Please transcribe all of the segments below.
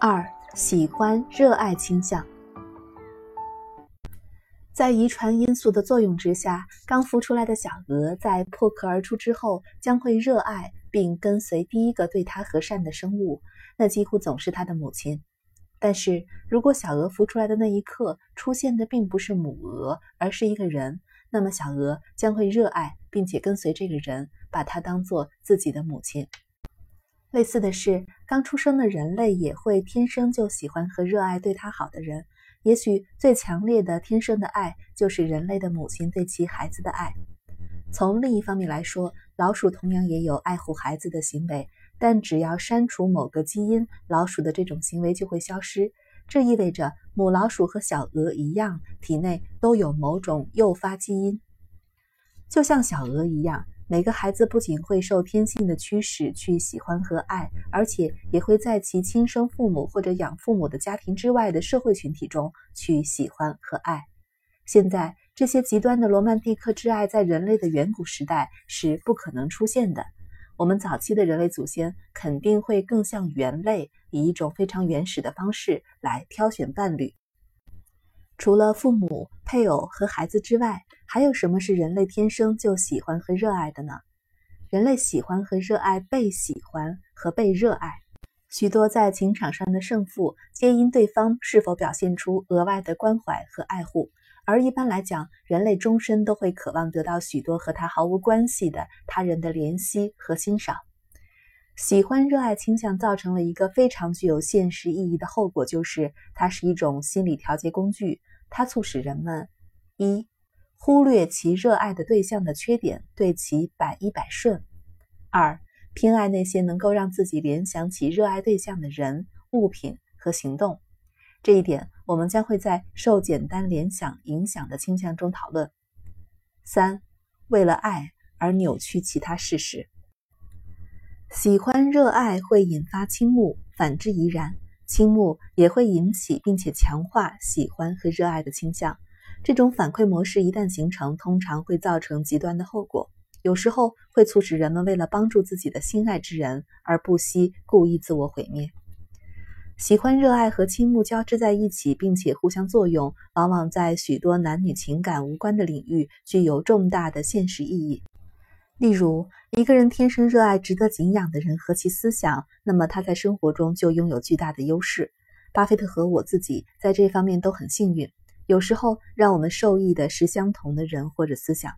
二、喜欢、热爱倾向。在遗传因素的作用之下，刚孵出来的小鹅在破壳而出之后，将会热爱并跟随第一个对它和善的生物，那几乎总是它的母亲。但是如果小鹅孵出来的那一刻出现的并不是母鹅，而是一个人，那么小鹅将会热爱并且跟随这个人，把它当做自己的母亲。类似的是，刚出生的人类也会天生就喜欢和热爱对他好的人。也许最强烈的天生的爱，就是人类的母亲对其孩子的爱。从另一方面来说，老鼠同样也有爱护孩子的行为，但只要删除某个基因，老鼠的这种行为就会消失。这意味着母老鼠和小鹅一样，体内都有某种诱发基因，就像小鹅一样。每个孩子不仅会受天性的驱使去喜欢和爱，而且也会在其亲生父母或者养父母的家庭之外的社会群体中去喜欢和爱。现在，这些极端的罗曼蒂克之爱在人类的远古时代是不可能出现的。我们早期的人类祖先肯定会更像猿类，以一种非常原始的方式来挑选伴侣。除了父母、配偶和孩子之外，还有什么是人类天生就喜欢和热爱的呢？人类喜欢和热爱被喜欢和被热爱。许多在情场上的胜负，皆因对方是否表现出额外的关怀和爱护。而一般来讲，人类终身都会渴望得到许多和他毫无关系的他人的怜惜和欣赏。喜欢、热爱倾向造成了一个非常具有现实意义的后果，就是它是一种心理调节工具。它促使人们一忽略其热爱的对象的缺点，对其百依百顺；二偏爱那些能够让自己联想起热爱对象的人、物品和行动。这一点我们将会在受简单联想影响的倾向中讨论。三为了爱而扭曲其他事实，喜欢、热爱会引发倾慕，反之亦然。倾慕也会引起并且强化喜欢和热爱的倾向。这种反馈模式一旦形成，通常会造成极端的后果。有时候会促使人们为了帮助自己的心爱之人而不惜故意自我毁灭。喜欢、热爱和倾慕交织在一起，并且互相作用，往往在许多男女情感无关的领域具有重大的现实意义。例如，一个人天生热爱值得敬仰的人和其思想，那么他在生活中就拥有巨大的优势。巴菲特和我自己在这方面都很幸运。有时候，让我们受益的是相同的人或者思想。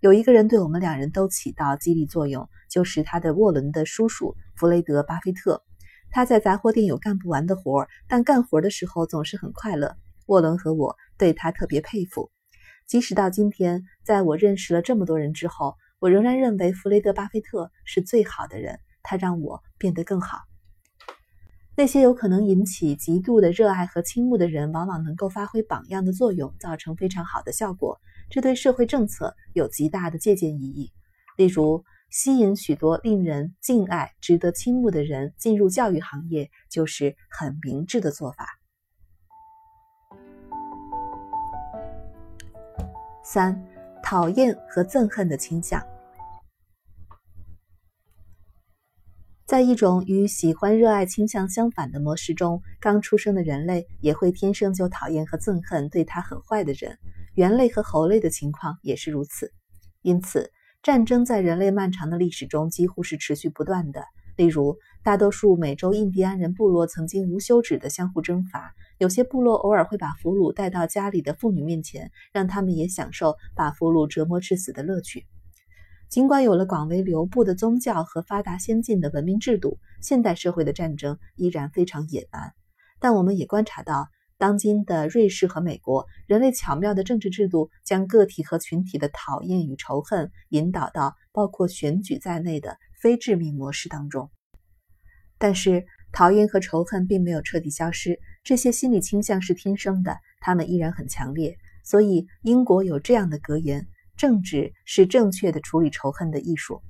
有一个人对我们两人都起到激励作用，就是他的沃伦的叔叔弗雷德·巴菲特。他在杂货店有干不完的活儿，但干活的时候总是很快乐。沃伦和我对他特别佩服。即使到今天，在我认识了这么多人之后。我仍然认为弗雷德·巴菲特是最好的人，他让我变得更好。那些有可能引起极度的热爱和倾慕的人，往往能够发挥榜样的作用，造成非常好的效果。这对社会政策有极大的借鉴意义。例如，吸引许多令人敬爱、值得倾慕的人进入教育行业，就是很明智的做法。三。讨厌和憎恨的倾向，在一种与喜欢、热爱倾向相反的模式中，刚出生的人类也会天生就讨厌和憎恨对他很坏的人。猿类和猴类的情况也是如此。因此，战争在人类漫长的历史中几乎是持续不断的。例如，大多数美洲印第安人部落曾经无休止的相互征伐。有些部落偶尔会把俘虏带到家里的妇女面前，让他们也享受把俘虏折磨致死的乐趣。尽管有了广为流布的宗教和发达先进的文明制度，现代社会的战争依然非常野蛮。但我们也观察到，当今的瑞士和美国，人类巧妙的政治制度将个体和群体的讨厌与仇恨引导到包括选举在内的非致命模式当中。但是，讨厌和仇恨并没有彻底消失。这些心理倾向是天生的，他们依然很强烈。所以，英国有这样的格言：“政治是正确的处理仇恨的艺术。”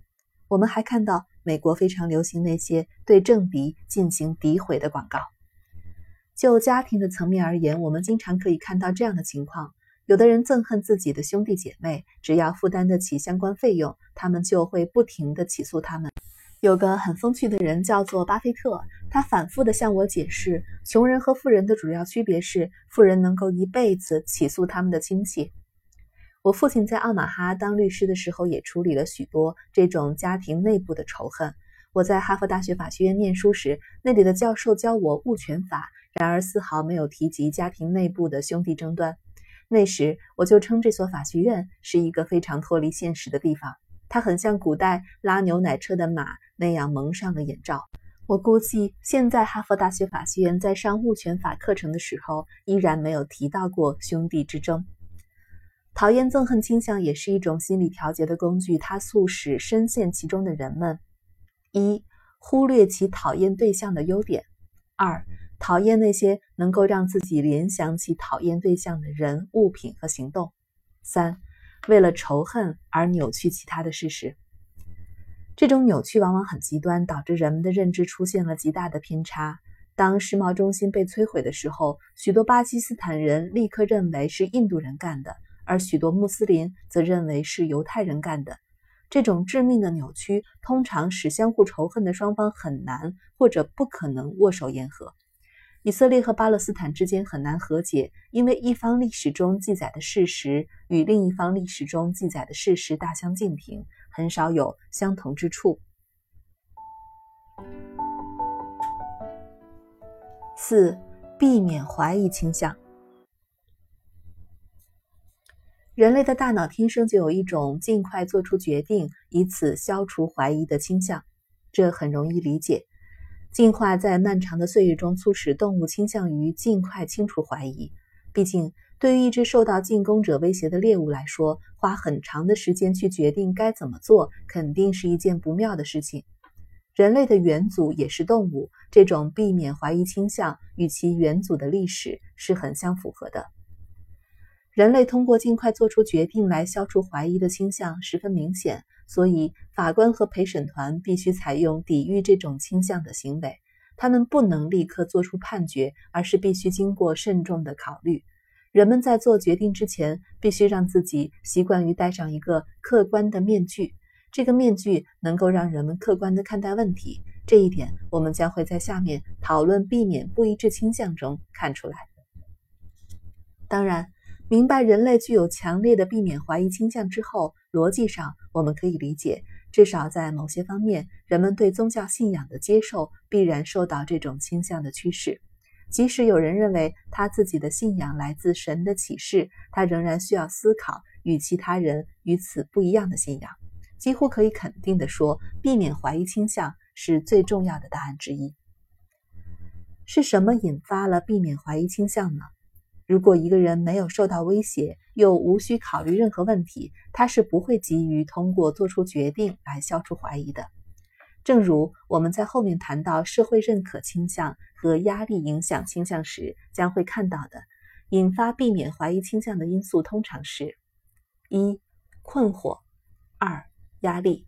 我们还看到，美国非常流行那些对政敌进行诋毁的广告。就家庭的层面而言，我们经常可以看到这样的情况：有的人憎恨自己的兄弟姐妹，只要负担得起相关费用，他们就会不停地起诉他们。有个很风趣的人叫做巴菲特，他反复地向我解释，穷人和富人的主要区别是，富人能够一辈子起诉他们的亲戚。我父亲在奥马哈当律师的时候，也处理了许多这种家庭内部的仇恨。我在哈佛大学法学院念书时，那里的教授教我物权法，然而丝毫没有提及家庭内部的兄弟争端。那时，我就称这所法学院是一个非常脱离现实的地方。它很像古代拉牛奶车的马那样蒙上了眼罩。我估计现在哈佛大学法学院在上物权法课程的时候，依然没有提到过兄弟之争。讨厌憎恨倾向也是一种心理调节的工具，它促使深陷其中的人们：一、忽略其讨厌对象的优点；二、讨厌那些能够让自己联想起讨厌对象的人、物品和行动；三。为了仇恨而扭曲其他的事实，这种扭曲往往很极端，导致人们的认知出现了极大的偏差。当世贸中心被摧毁的时候，许多巴基斯坦人立刻认为是印度人干的，而许多穆斯林则认为是犹太人干的。这种致命的扭曲通常使相互仇恨的双方很难或者不可能握手言和。以色列和巴勒斯坦之间很难和解，因为一方历史中记载的事实与另一方历史中记载的事实大相径庭，很少有相同之处。四、避免怀疑倾向。人类的大脑天生就有一种尽快做出决定，以此消除怀疑的倾向，这很容易理解。进化在漫长的岁月中促使动物倾向于尽快清除怀疑。毕竟，对于一只受到进攻者威胁的猎物来说，花很长的时间去决定该怎么做，肯定是一件不妙的事情。人类的远祖也是动物，这种避免怀疑倾向与其远祖的历史是很相符合的。人类通过尽快做出决定来消除怀疑的倾向十分明显。所以，法官和陪审团必须采用抵御这种倾向的行为。他们不能立刻做出判决，而是必须经过慎重的考虑。人们在做决定之前，必须让自己习惯于戴上一个客观的面具。这个面具能够让人们客观地看待问题。这一点，我们将会在下面讨论避免不一致倾向中看出来。当然。明白人类具有强烈的避免怀疑倾向之后，逻辑上我们可以理解，至少在某些方面，人们对宗教信仰的接受必然受到这种倾向的驱使。即使有人认为他自己的信仰来自神的启示，他仍然需要思考与其他人与此不一样的信仰。几乎可以肯定地说，避免怀疑倾向是最重要的答案之一。是什么引发了避免怀疑倾向呢？如果一个人没有受到威胁，又无需考虑任何问题，他是不会急于通过做出决定来消除怀疑的。正如我们在后面谈到社会认可倾向和压力影响倾向时将会看到的，引发避免怀疑倾向的因素通常是：一、困惑；二、压力。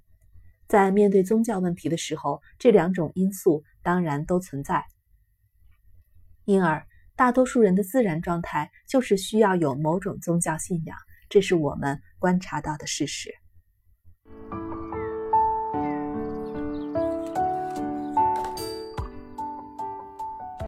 在面对宗教问题的时候，这两种因素当然都存在，因而。大多数人的自然状态就是需要有某种宗教信仰，这是我们观察到的事实。